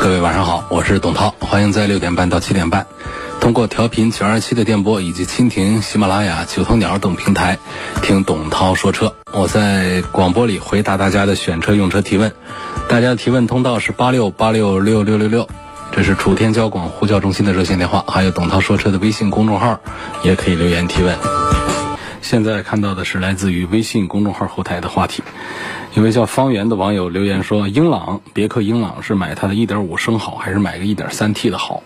各位晚上好，我是董涛，欢迎在六点半到七点半，通过调频九二七的电波以及蜻蜓、喜马拉雅、九头鸟等平台听董涛说车。我在广播里回答大家的选车用车提问，大家的提问通道是八六八六六六六六，这是楚天交广呼叫中心的热线电话，还有董涛说车的微信公众号，也可以留言提问。现在看到的是来自于微信公众号后台的话题。一位叫方圆的网友留言说：“英朗，别克英朗是买它的1.5升好，还是买个 1.3T 的好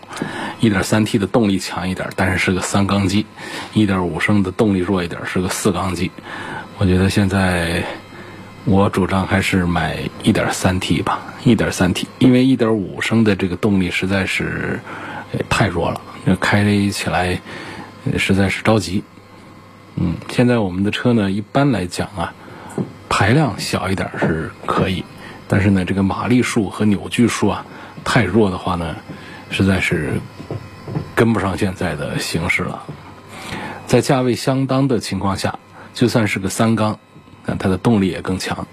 ？1.3T 的动力强一点，但是是个三缸机；1.5升的动力弱一点，是个四缸机。我觉得现在我主张还是买 1.3T 吧，1.3T，因为1.5升的这个动力实在是太弱了，开起来实在是着急。嗯，现在我们的车呢，一般来讲啊。”排量小一点是可以，但是呢，这个马力数和扭矩数啊太弱的话呢，实在是跟不上现在的形势了。在价位相当的情况下，就算是个三缸，那它的动力也更强。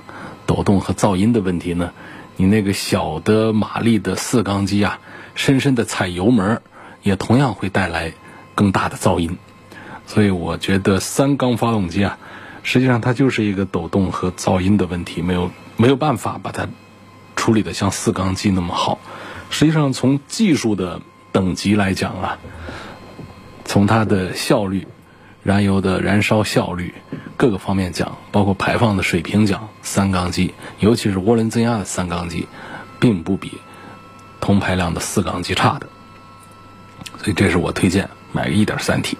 抖动和噪音的问题呢，你那个小的马力的四缸机啊，深深的踩油门也同样会带来更大的噪音。所以我觉得三缸发动机啊。实际上，它就是一个抖动和噪音的问题，没有没有办法把它处理的像四缸机那么好。实际上，从技术的等级来讲啊，从它的效率、燃油的燃烧效率各个方面讲，包括排放的水平讲，三缸机，尤其是涡轮增压的三缸机，并不比同排量的四缸机差的。所以，这是我推荐买个一点三 T。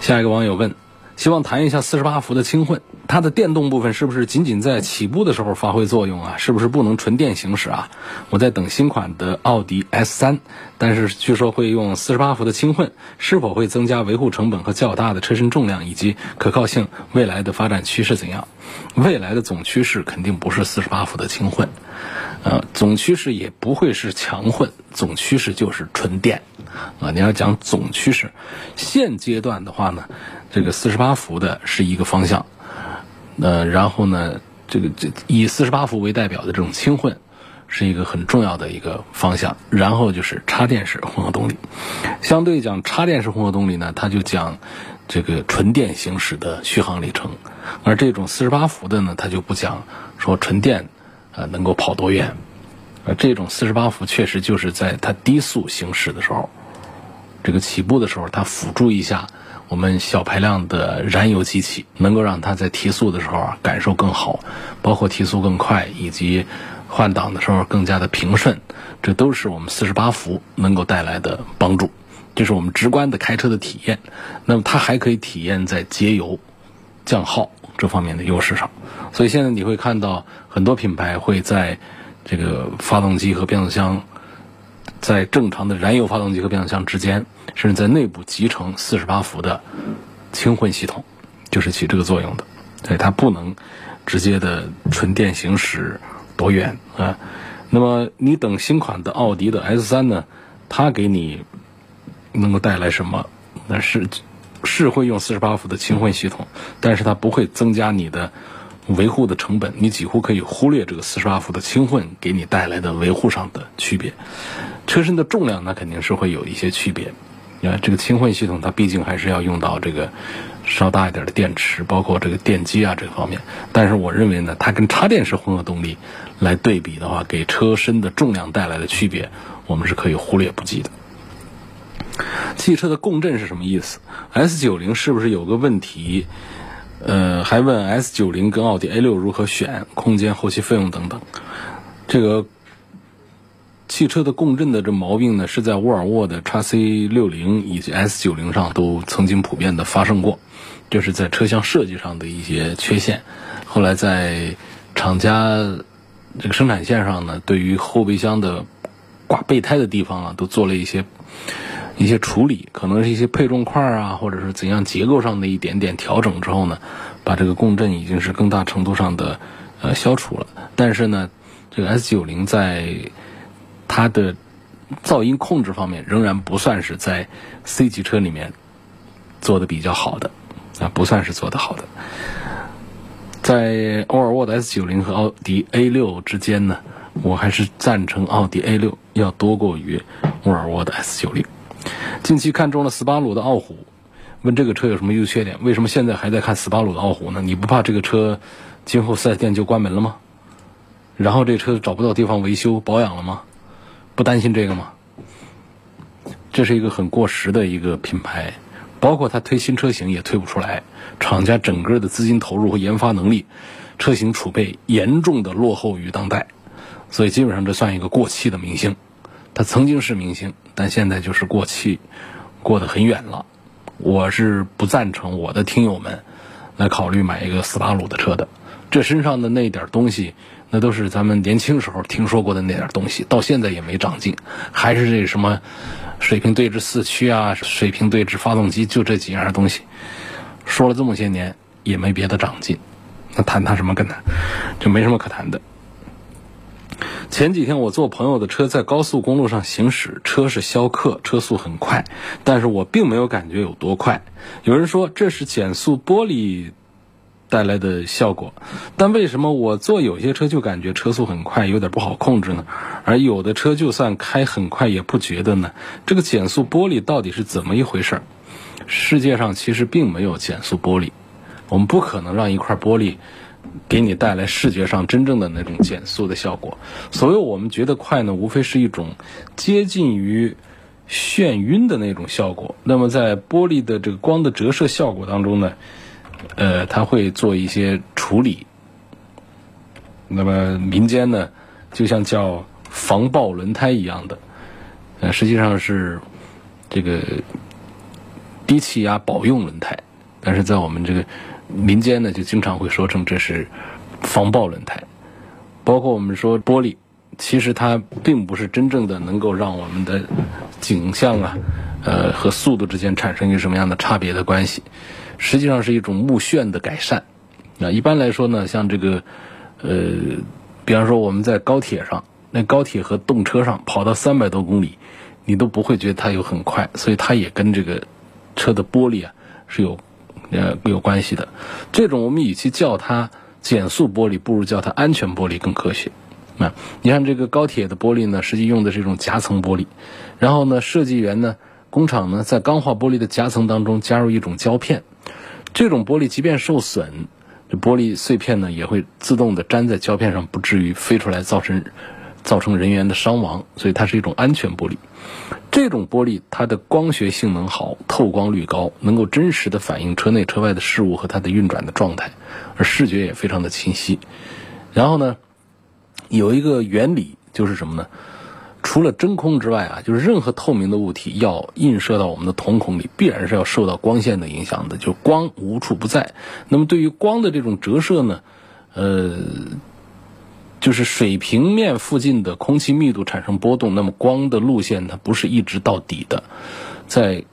下一个网友问。希望谈一下四十八伏的轻混，它的电动部分是不是仅仅在起步的时候发挥作用啊？是不是不能纯电行驶啊？我在等新款的奥迪 S 三，但是据说会用四十八伏的轻混，是否会增加维护成本和较大的车身重量以及可靠性？未来的发展趋势怎样？未来的总趋势肯定不是四十八伏的轻混，呃，总趋势也不会是强混，总趋势就是纯电，啊，你要讲总趋势，现阶段的话呢？这个四十八伏的是一个方向，呃，然后呢，这个这以四十八伏为代表的这种轻混，是一个很重要的一个方向。然后就是插电式混合动力，相对讲插电式混合动力呢，它就讲这个纯电行驶的续航里程，而这种四十八伏的呢，它就不讲说纯电呃能够跑多远，而这种四十八伏确实就是在它低速行驶的时候，这个起步的时候，它辅助一下。我们小排量的燃油机器能够让它在提速的时候啊感受更好，包括提速更快，以及换挡的时候更加的平顺，这都是我们四十八伏能够带来的帮助。这是我们直观的开车的体验。那么它还可以体验在节油、降耗这方面的优势上。所以现在你会看到很多品牌会在这个发动机和变速箱。在正常的燃油发动机和变速箱之间，甚至在内部集成四十八伏的轻混系统，就是起这个作用的。对，它不能直接的纯电行驶多远啊。那么你等新款的奥迪的 S 三呢，它给你能够带来什么？那是是会用四十八伏的轻混系统，但是它不会增加你的。维护的成本，你几乎可以忽略这个四十八伏的轻混给你带来的维护上的区别。车身的重量那肯定是会有一些区别。你看这个轻混系统，它毕竟还是要用到这个稍大一点的电池，包括这个电机啊这方面。但是我认为呢，它跟插电式混合动力来对比的话，给车身的重量带来的区别，我们是可以忽略不计的。汽车的共振是什么意思？S 九零是不是有个问题？呃，还问 S 九零跟奥迪 A 六如何选，空间、后期费用等等。这个汽车的共振的这毛病呢，是在沃尔沃的 x C 六零以及 S 九零上都曾经普遍的发生过，就是在车厢设计上的一些缺陷。后来在厂家这个生产线上呢，对于后备箱的挂备胎的地方啊，都做了一些一些处理，可能是一些配重块啊，或者是怎样结构上的一点点调整之后呢，把这个共振已经是更大程度上的呃消除了。但是呢，这个 S 九零在它的噪音控制方面仍然不算是在 C 级车里面做的比较好的啊，不算是做的好的。在沃尔沃的 S 九零和奥迪 A 六之间呢，我还是赞成奥迪 A 六要多过于沃尔沃的 S 九零。近期看中了斯巴鲁的傲虎，问这个车有什么优缺点？为什么现在还在看斯巴鲁的傲虎呢？你不怕这个车今后四 S 店就关门了吗？然后这车找不到地方维修保养了吗？不担心这个吗？这是一个很过时的一个品牌，包括它推新车型也推不出来，厂家整个的资金投入和研发能力、车型储备严重的落后于当代，所以基本上这算一个过气的明星。它曾经是明星，但现在就是过气，过得很远了。我是不赞成我的听友们来考虑买一个斯巴鲁的车的，这身上的那点东西。那都是咱们年轻时候听说过的那点东西，到现在也没长进，还是这什么水平对置四驱啊，水平对置发动机，就这几样东西。说了这么些年，也没别的长进，那谈他什么跟他，就没什么可谈的。前几天我坐朋友的车在高速公路上行驶，车是逍客，车速很快，但是我并没有感觉有多快。有人说这是减速玻璃。带来的效果，但为什么我坐有些车就感觉车速很快，有点不好控制呢？而有的车就算开很快也不觉得呢？这个减速玻璃到底是怎么一回事？世界上其实并没有减速玻璃，我们不可能让一块玻璃给你带来视觉上真正的那种减速的效果。所谓我们觉得快呢，无非是一种接近于眩晕的那种效果。那么在玻璃的这个光的折射效果当中呢？呃，他会做一些处理。那么民间呢，就像叫防爆轮胎一样的，呃，实际上是这个低气压保用轮胎，但是在我们这个民间呢，就经常会说成这是防爆轮胎。包括我们说玻璃，其实它并不是真正的能够让我们的景象啊，呃，和速度之间产生一个什么样的差别的关系。实际上是一种目眩的改善。那一般来说呢，像这个，呃，比方说我们在高铁上，那高铁和动车上跑到三百多公里，你都不会觉得它有很快，所以它也跟这个车的玻璃啊是有呃有关系的。这种我们与其叫它减速玻璃，不如叫它安全玻璃更科学。啊，你看这个高铁的玻璃呢，实际用的是一种夹层玻璃，然后呢，设计员呢，工厂呢，在钢化玻璃的夹层当中加入一种胶片。这种玻璃即便受损，这玻璃碎片呢也会自动的粘在胶片上，不至于飞出来造成造成人员的伤亡，所以它是一种安全玻璃。这种玻璃它的光学性能好，透光率高，能够真实的反映车内车外的事物和它的运转的状态，而视觉也非常的清晰。然后呢，有一个原理就是什么呢？除了真空之外啊，就是任何透明的物体要映射到我们的瞳孔里，必然是要受到光线的影响的。就光无处不在。那么对于光的这种折射呢，呃，就是水平面附近的空气密度产生波动，那么光的路线它不是一直到底的。在，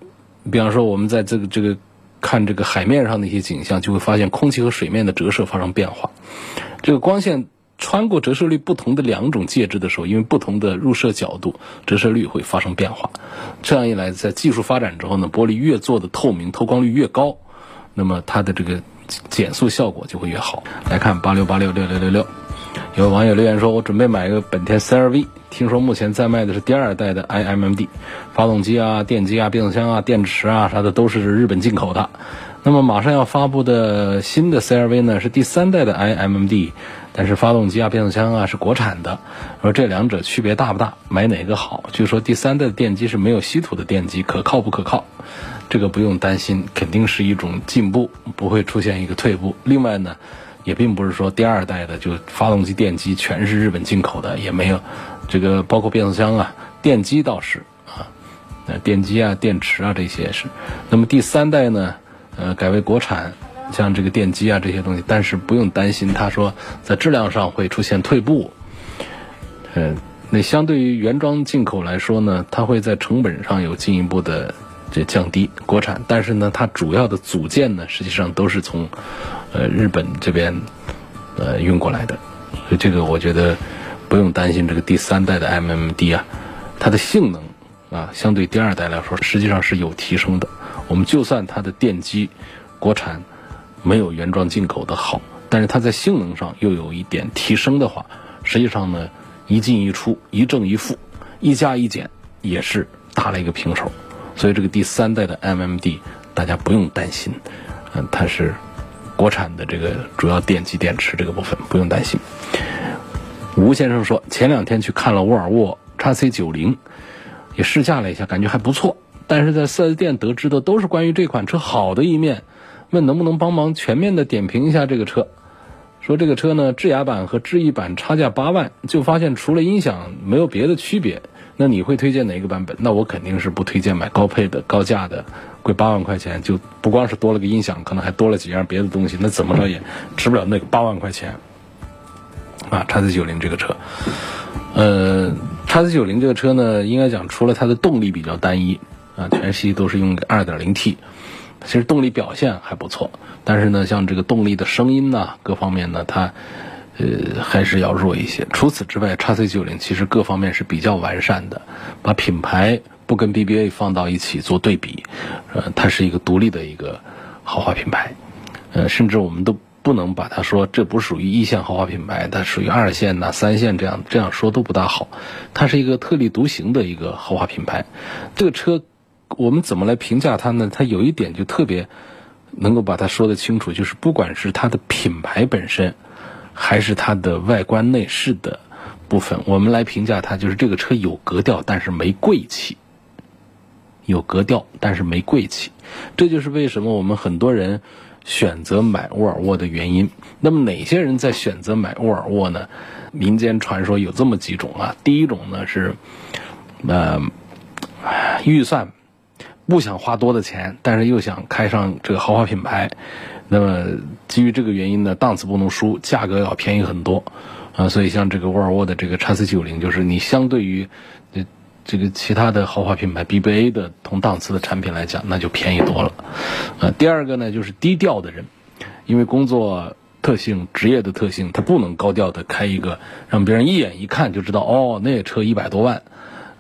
比方说我们在这个这个看这个海面上的一些景象，就会发现空气和水面的折射发生变化。这个光线。穿过折射率不同的两种介质的时候，因为不同的入射角度，折射率会发生变化。这样一来，在技术发展之后呢，玻璃越做的透明，透光率越高，那么它的这个减速效果就会越好。来看八六八六六六六六，有网友留言说：“我准备买一个本田 CR-V，听说目前在卖的是第二代的 iMMD，发动机啊、电机啊、变速箱啊、电池啊啥的都是日本进口的。那么马上要发布的新的 CR-V 呢，是第三代的 iMMD。”但是发动机啊、变速箱啊是国产的，说这两者区别大不大？买哪个好？据说第三代的电机是没有稀土的电机，可靠不可靠？这个不用担心，肯定是一种进步，不会出现一个退步。另外呢，也并不是说第二代的就发动机电机全是日本进口的，也没有，这个包括变速箱啊、电机倒是啊，那电机啊、电池啊这些是。那么第三代呢，呃，改为国产。像这个电机啊这些东西，但是不用担心，他说在质量上会出现退步。呃，那相对于原装进口来说呢，它会在成本上有进一步的这降低。国产，但是呢，它主要的组件呢，实际上都是从呃日本这边呃运过来的，所以这个我觉得不用担心这个第三代的 MMD 啊，它的性能啊，相对第二代来说，实际上是有提升的。我们就算它的电机国产没有原装进口的好，但是它在性能上又有一点提升的话，实际上呢，一进一出，一正一负，一加一减，也是打了一个平手。所以这个第三代的 MMD 大家不用担心，嗯，它是国产的这个主要电机电池这个部分不用担心。吴先生说，前两天去看了沃尔沃 x C 九零，也试驾了一下，感觉还不错。但是在 4S 店得知的都是关于这款车好的一面，问能不能帮忙全面的点评一下这个车？说这个车呢，智雅版和智逸版差价八万，就发现除了音响没有别的区别。那你会推荐哪个版本？那我肯定是不推荐买高配的、高价的，贵八万块钱，就不光是多了个音响，可能还多了几样别的东西，那怎么着也值不了那个八万块钱。啊，叉 C 九零这个车，呃，叉 C 九零这个车呢，应该讲除了它的动力比较单一。啊，全系都是用 2.0T，其实动力表现还不错，但是呢，像这个动力的声音呢，各方面呢，它呃还是要弱一些。除此之外，x C90 其实各方面是比较完善的，把品牌不跟 BBA 放到一起做对比，呃，它是一个独立的一个豪华品牌，呃，甚至我们都不能把它说这不属于一线豪华品牌，它属于二线呐、三线这样这样说都不大好，它是一个特立独行的一个豪华品牌，这个车。我们怎么来评价它呢？它有一点就特别能够把它说得清楚，就是不管是它的品牌本身，还是它的外观内饰的部分，我们来评价它，就是这个车有格调，但是没贵气。有格调，但是没贵气。这就是为什么我们很多人选择买沃尔沃的原因。那么哪些人在选择买沃尔沃呢？民间传说有这么几种啊。第一种呢是，呃，预算。不想花多的钱，但是又想开上这个豪华品牌，那么基于这个原因呢，档次不能输，价格要便宜很多，啊，所以像这个沃尔沃的这个 x C 九零，就是你相对于这这个其他的豪华品牌 BBA 的同档次的产品来讲，那就便宜多了。呃，第二个呢，就是低调的人，因为工作特性、职业的特性，他不能高调的开一个让别人一眼一看就知道哦，那车一百多万，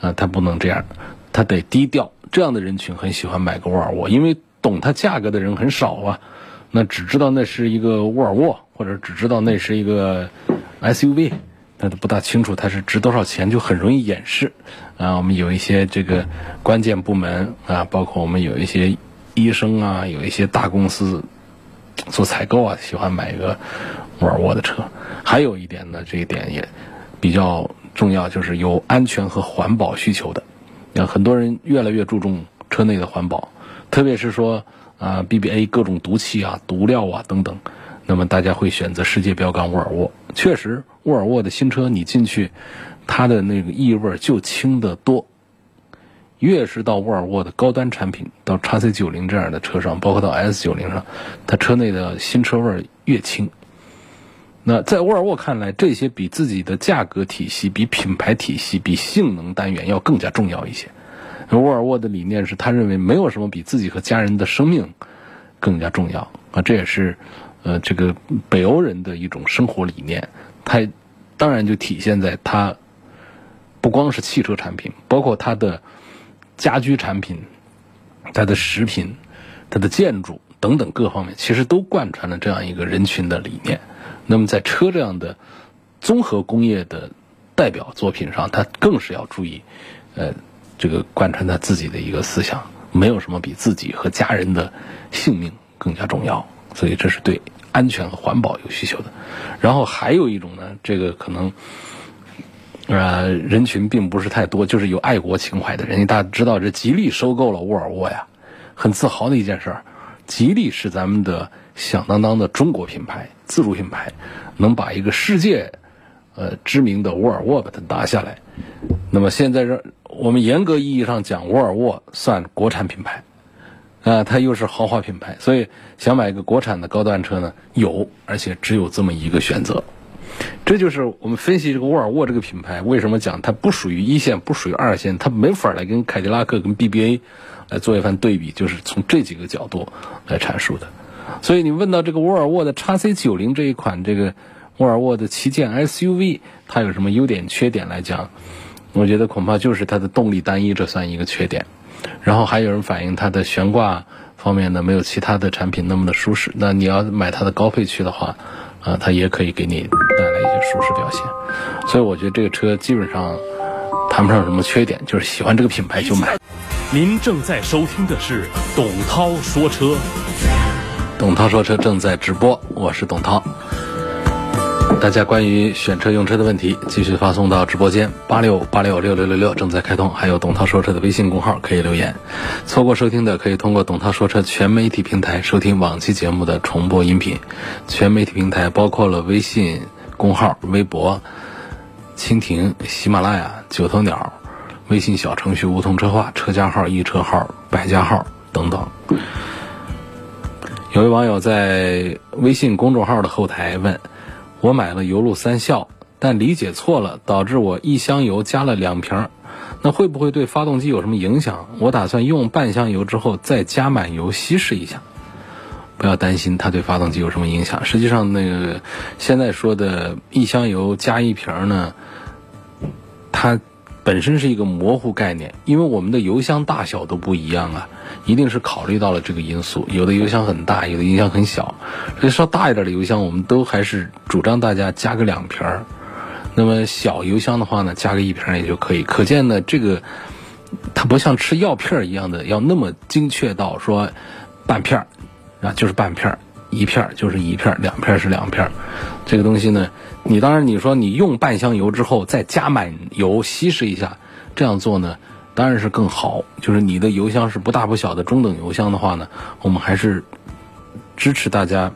啊，他不能这样，他得低调。这样的人群很喜欢买个沃尔沃，因为懂它价格的人很少啊。那只知道那是一个沃尔沃，或者只知道那是一个 SUV，那都不大清楚它是值多少钱，就很容易掩饰。啊，我们有一些这个关键部门啊，包括我们有一些医生啊，有一些大公司做采购啊，喜欢买一个沃尔沃的车。还有一点呢，这一点也比较重要，就是有安全和环保需求的。像很多人越来越注重车内的环保，特别是说啊 BBA 各种毒气啊、毒料啊等等，那么大家会选择世界标杆沃尔沃。确实，沃尔沃的新车你进去，它的那个异味就轻得多。越是到沃尔沃的高端产品，到 x C 九零这样的车上，包括到 S 九零上，它车内的新车味越轻。那在沃尔沃看来，这些比自己的价格体系、比品牌体系、比性能单元要更加重要一些。沃尔沃的理念是他认为没有什么比自己和家人的生命更加重要啊，这也是呃这个北欧人的一种生活理念。它当然就体现在它不光是汽车产品，包括它的家居产品、它的食品、它的建筑等等各方面，其实都贯穿了这样一个人群的理念。那么在车这样的综合工业的代表作品上，他更是要注意，呃，这个贯穿他自己的一个思想，没有什么比自己和家人的性命更加重要。所以这是对安全和环保有需求的。然后还有一种呢，这个可能，呃，人群并不是太多，就是有爱国情怀的人。大家知道，这吉利收购了沃尔沃呀，很自豪的一件事儿。吉利是咱们的响当当的中国品牌。自主品牌能把一个世界呃知名的沃尔沃把它拿下来，那么现在让我们严格意义上讲，沃尔沃算国产品牌啊，它又是豪华品牌，所以想买一个国产的高端车呢，有，而且只有这么一个选择。这就是我们分析这个沃尔沃这个品牌为什么讲它不属于一线，不属于二线，它没法来跟凯迪拉克、跟 BBA 来做一番对比，就是从这几个角度来阐述的。所以你问到这个沃尔沃的 x C 九零这一款这个沃尔沃的旗舰 SUV，它有什么优点、缺点来讲？我觉得恐怕就是它的动力单一，这算一个缺点。然后还有人反映它的悬挂方面呢，没有其他的产品那么的舒适。那你要买它的高配区的话，啊，它也可以给你带来一些舒适表现。所以我觉得这个车基本上谈不上什么缺点，就是喜欢这个品牌就买。您正在收听的是董涛说车，董涛说车正在直播，我是董涛。大家关于选车用车的问题，继续发送到直播间八六八六六六六六正在开通，还有董涛说车的微信公号可以留言。错过收听的可以通过董涛说车全媒体平台收听往期节目的重播音频。全媒体平台包括了微信公号、微博、蜻蜓、喜马拉雅、九头鸟、微信小程序梧桐车话、车家号、易车号、百家号等等。有位网友在微信公众号的后台问。我买了油路三效，但理解错了，导致我一箱油加了两瓶，那会不会对发动机有什么影响？我打算用半箱油之后再加满油稀释一下。不要担心它对发动机有什么影响。实际上，那个现在说的一箱油加一瓶呢，它本身是一个模糊概念，因为我们的油箱大小都不一样啊。一定是考虑到了这个因素，有的油箱很大，有的油箱很小。所以稍大一点的油箱，我们都还是主张大家加个两瓶儿。那么小油箱的话呢，加个一瓶也就可以。可见呢，这个它不像吃药片儿一样的，要那么精确到说半片儿啊就是半片儿，一片儿就是一片儿，两片儿是两片儿。这个东西呢，你当然你说你用半箱油之后再加满油稀释一下，这样做呢？当然是更好，就是你的油箱是不大不小的中等油箱的话呢，我们还是支持大家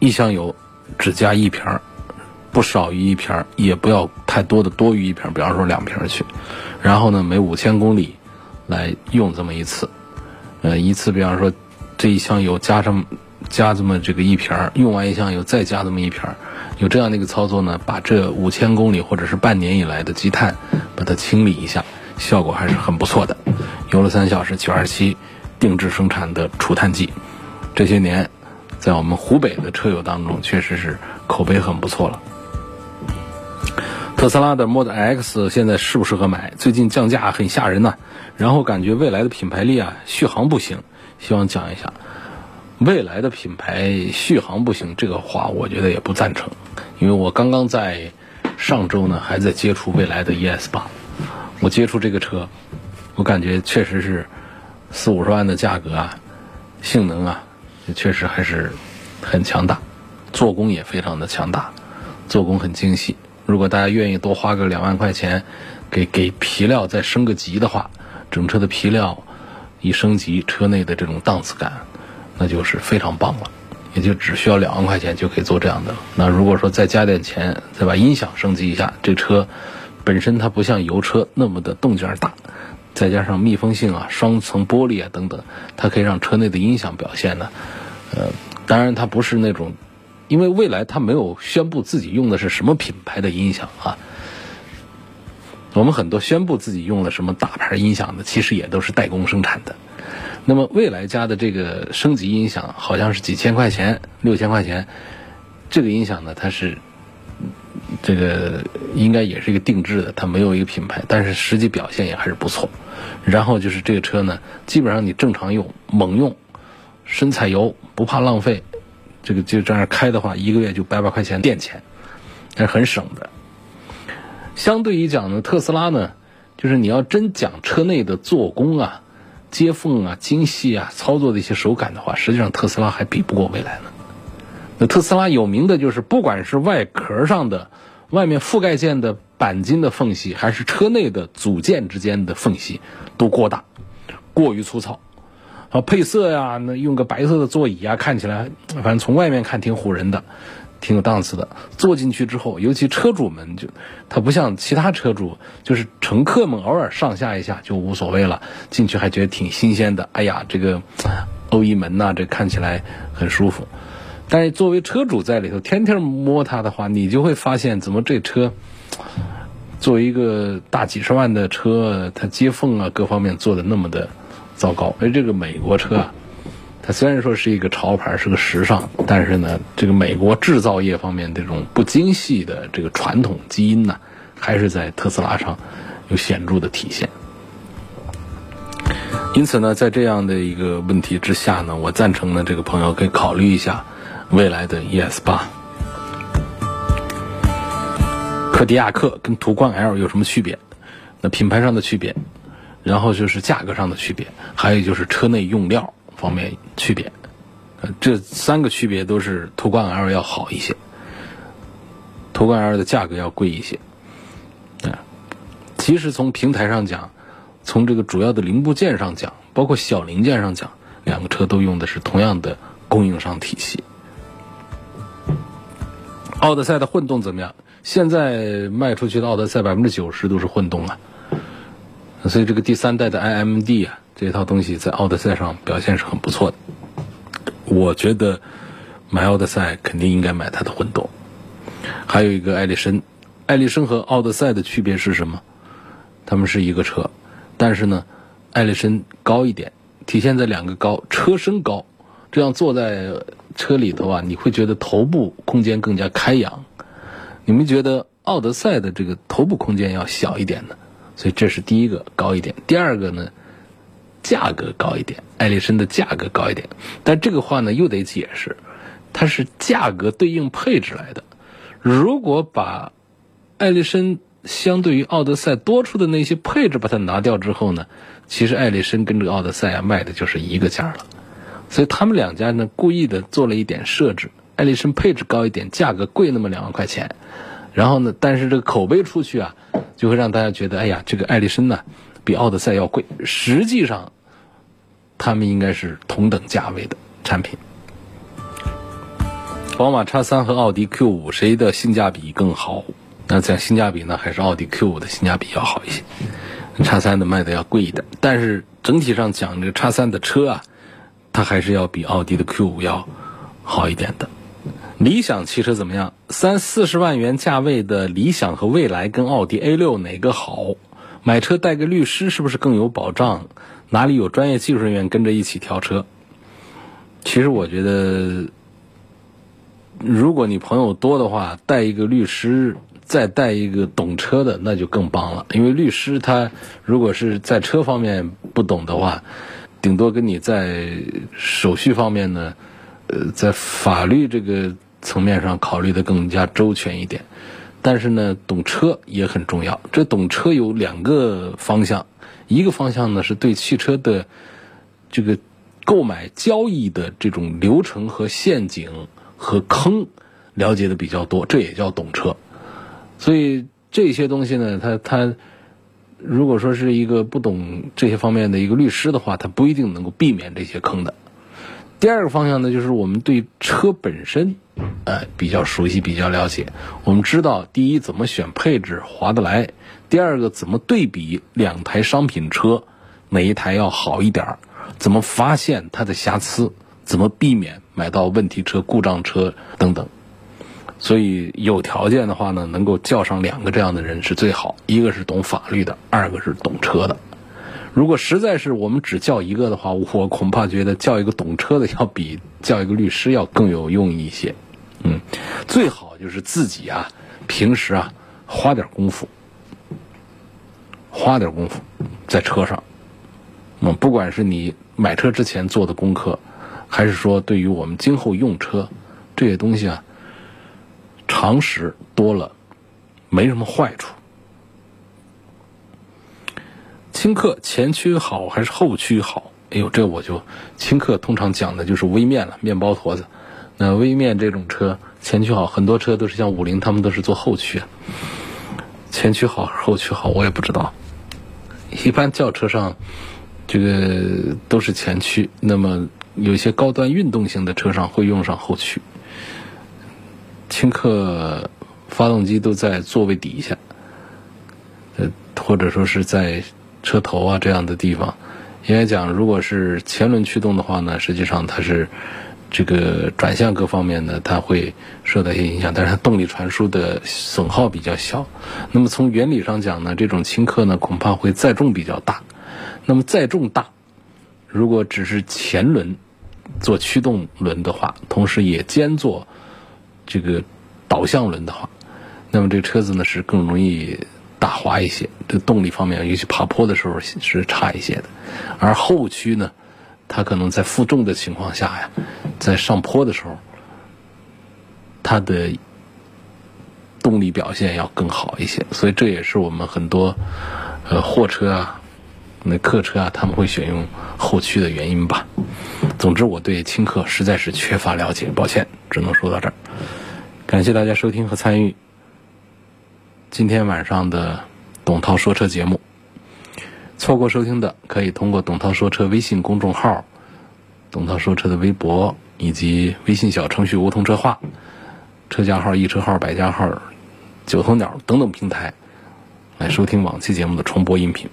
一箱油只加一瓶儿，不少于一瓶儿，也不要太多的多于一瓶儿，比方说两瓶儿去。然后呢，每五千公里来用这么一次，呃，一次比方说这一箱油加上加这么这个一瓶儿，用完一箱油再加这么一瓶儿，有这样的一个操作呢，把这五千公里或者是半年以来的积碳把它清理一下。效果还是很不错的。油了三小时九二七定制生产的除碳剂，这些年在我们湖北的车友当中确实是口碑很不错了。特斯拉的 Model X 现在适不适合买？最近降价很吓人呐，然后感觉未来的品牌力啊续航不行，希望讲一下未来的品牌续航不行这个话，我觉得也不赞成，因为我刚刚在上周呢还在接触未来的 ES 八。我接触这个车，我感觉确实是四五十万的价格啊，性能啊，确实还是很强大，做工也非常的强大，做工很精细。如果大家愿意多花个两万块钱，给给皮料再升个级的话，整车的皮料一升级，车内的这种档次感，那就是非常棒了。也就只需要两万块钱就可以做这样的了。那如果说再加点钱，再把音响升级一下，这车。本身它不像油车那么的动静大，再加上密封性啊、双层玻璃啊等等，它可以让车内的音响表现呢，呃，当然它不是那种，因为未来它没有宣布自己用的是什么品牌的音响啊。我们很多宣布自己用了什么大牌音响的，其实也都是代工生产的。那么未来家的这个升级音响好像是几千块钱、六千块钱，这个音响呢，它是。这个应该也是一个定制的，它没有一个品牌，但是实际表现也还是不错。然后就是这个车呢，基本上你正常用、猛用、深踩油不怕浪费，这个就这样开的话，一个月就百把块钱电钱，还是很省的。相对于讲呢，特斯拉呢，就是你要真讲车内的做工啊、接缝啊、精细啊、操作的一些手感的话，实际上特斯拉还比不过蔚来呢。那特斯拉有名的就是，不管是外壳上的、外面覆盖件的钣金的缝隙，还是车内的组件之间的缝隙，都过大，过于粗糙。啊，配色呀，那用个白色的座椅啊，看起来反正从外面看挺唬人的，挺有档次的。坐进去之后，尤其车主们就，他不像其他车主，就是乘客们偶尔上下一下就无所谓了，进去还觉得挺新鲜的。哎呀，这个欧翼门呐，这看起来很舒服。但是作为车主在里头天天摸它的话，你就会发现怎么这车作为一个大几十万的车，它接缝啊各方面做的那么的糟糕。而这个美国车啊，它虽然说是一个潮牌，是个时尚，但是呢，这个美国制造业方面这种不精细的这个传统基因呢，还是在特斯拉上有显著的体现。因此呢，在这样的一个问题之下呢，我赞成呢，这个朋友可以考虑一下未来的 ES 八。柯迪亚克跟途观 L 有什么区别？那品牌上的区别，然后就是价格上的区别，还有就是车内用料方面区别。这三个区别都是途观 L 要好一些，途观 L 的价格要贵一些。啊，其实从平台上讲。从这个主要的零部件上讲，包括小零件上讲，两个车都用的是同样的供应商体系。奥德赛的混动怎么样？现在卖出去的奥德赛百分之九十都是混动啊，所以这个第三代的 iMD 啊，这套东西在奥德赛上表现是很不错的。我觉得买奥德赛肯定应该买它的混动。还有一个艾力绅，艾力绅和奥德赛的区别是什么？他们是一个车。但是呢，艾力绅高一点，体现在两个高，车身高，这样坐在车里头啊，你会觉得头部空间更加开扬。你们觉得奥德赛的这个头部空间要小一点呢？所以这是第一个高一点。第二个呢，价格高一点，艾力绅的价格高一点。但这个话呢又得解释，它是价格对应配置来的。如果把艾力绅相对于奥德赛多出的那些配置，把它拿掉之后呢，其实艾力绅跟这个奥德赛啊卖的就是一个价了。所以他们两家呢故意的做了一点设置，艾力绅配置高一点，价格贵那么两万块钱。然后呢，但是这个口碑出去啊，就会让大家觉得，哎呀，这个艾力绅呢比奥德赛要贵。实际上，他们应该是同等价位的产品。宝马叉三和奥迪 Q 五谁的性价比更好？那讲性价比呢，还是奥迪 Q 五的性价比要好一些，叉三的卖的要贵一点。但是整体上讲，这个叉三的车啊，它还是要比奥迪的 Q 五要好一点的。理想汽车怎么样？三四十万元价位的理想和蔚来跟奥迪 A 六哪个好？买车带个律师是不是更有保障？哪里有专业技术人员跟着一起调车？其实我觉得，如果你朋友多的话，带一个律师。再带一个懂车的，那就更棒了。因为律师他如果是在车方面不懂的话，顶多跟你在手续方面呢，呃，在法律这个层面上考虑的更加周全一点。但是呢，懂车也很重要。这懂车有两个方向，一个方向呢是对汽车的这个购买交易的这种流程和陷阱和坑了解的比较多，这也叫懂车。所以这些东西呢，他他如果说是一个不懂这些方面的一个律师的话，他不一定能够避免这些坑的。第二个方向呢，就是我们对车本身，呃，比较熟悉、比较了解。我们知道，第一怎么选配置划得来；第二个怎么对比两台商品车，哪一台要好一点儿；怎么发现它的瑕疵；怎么避免买到问题车、故障车等等。所以有条件的话呢，能够叫上两个这样的人是最好，一个是懂法律的，二个是懂车的。如果实在是我们只叫一个的话，我恐怕觉得叫一个懂车的要比叫一个律师要更有用一些。嗯，最好就是自己啊，平时啊花点功夫，花点功夫在车上。嗯，不管是你买车之前做的功课，还是说对于我们今后用车这些东西啊。常识多了，没什么坏处。轻客前驱好还是后驱好？哎呦，这我就轻客通常讲的就是微面了，面包坨子。那微面这种车前驱好，很多车都是像五菱，他们都是做后驱。前驱好后驱好？我也不知道。一般轿车上这个都是前驱，那么有些高端运动型的车上会用上后驱。轻客发动机都在座位底下，呃，或者说是在车头啊这样的地方。应该讲，如果是前轮驱动的话呢，实际上它是这个转向各方面呢，它会受到一些影响，但是它动力传输的损耗比较小。那么从原理上讲呢，这种轻客呢恐怕会载重比较大。那么载重大，如果只是前轮做驱动轮的话，同时也兼做这个导向轮的话，那么这个车子呢是更容易打滑一些，这动力方面尤其爬坡的时候是差一些的。而后驱呢，它可能在负重的情况下呀，在上坡的时候，它的动力表现要更好一些。所以这也是我们很多呃货车啊。那客车啊，他们会选用后驱的原因吧。总之，我对轻客实在是缺乏了解，抱歉，只能说到这儿。感谢大家收听和参与今天晚上的董涛说车节目。错过收听的，可以通过董涛说车微信公众号、董涛说车的微博以及微信小程序“梧桐车话”、车架号、易车号、百家号、九头鸟等等平台来收听往期节目的重播音频。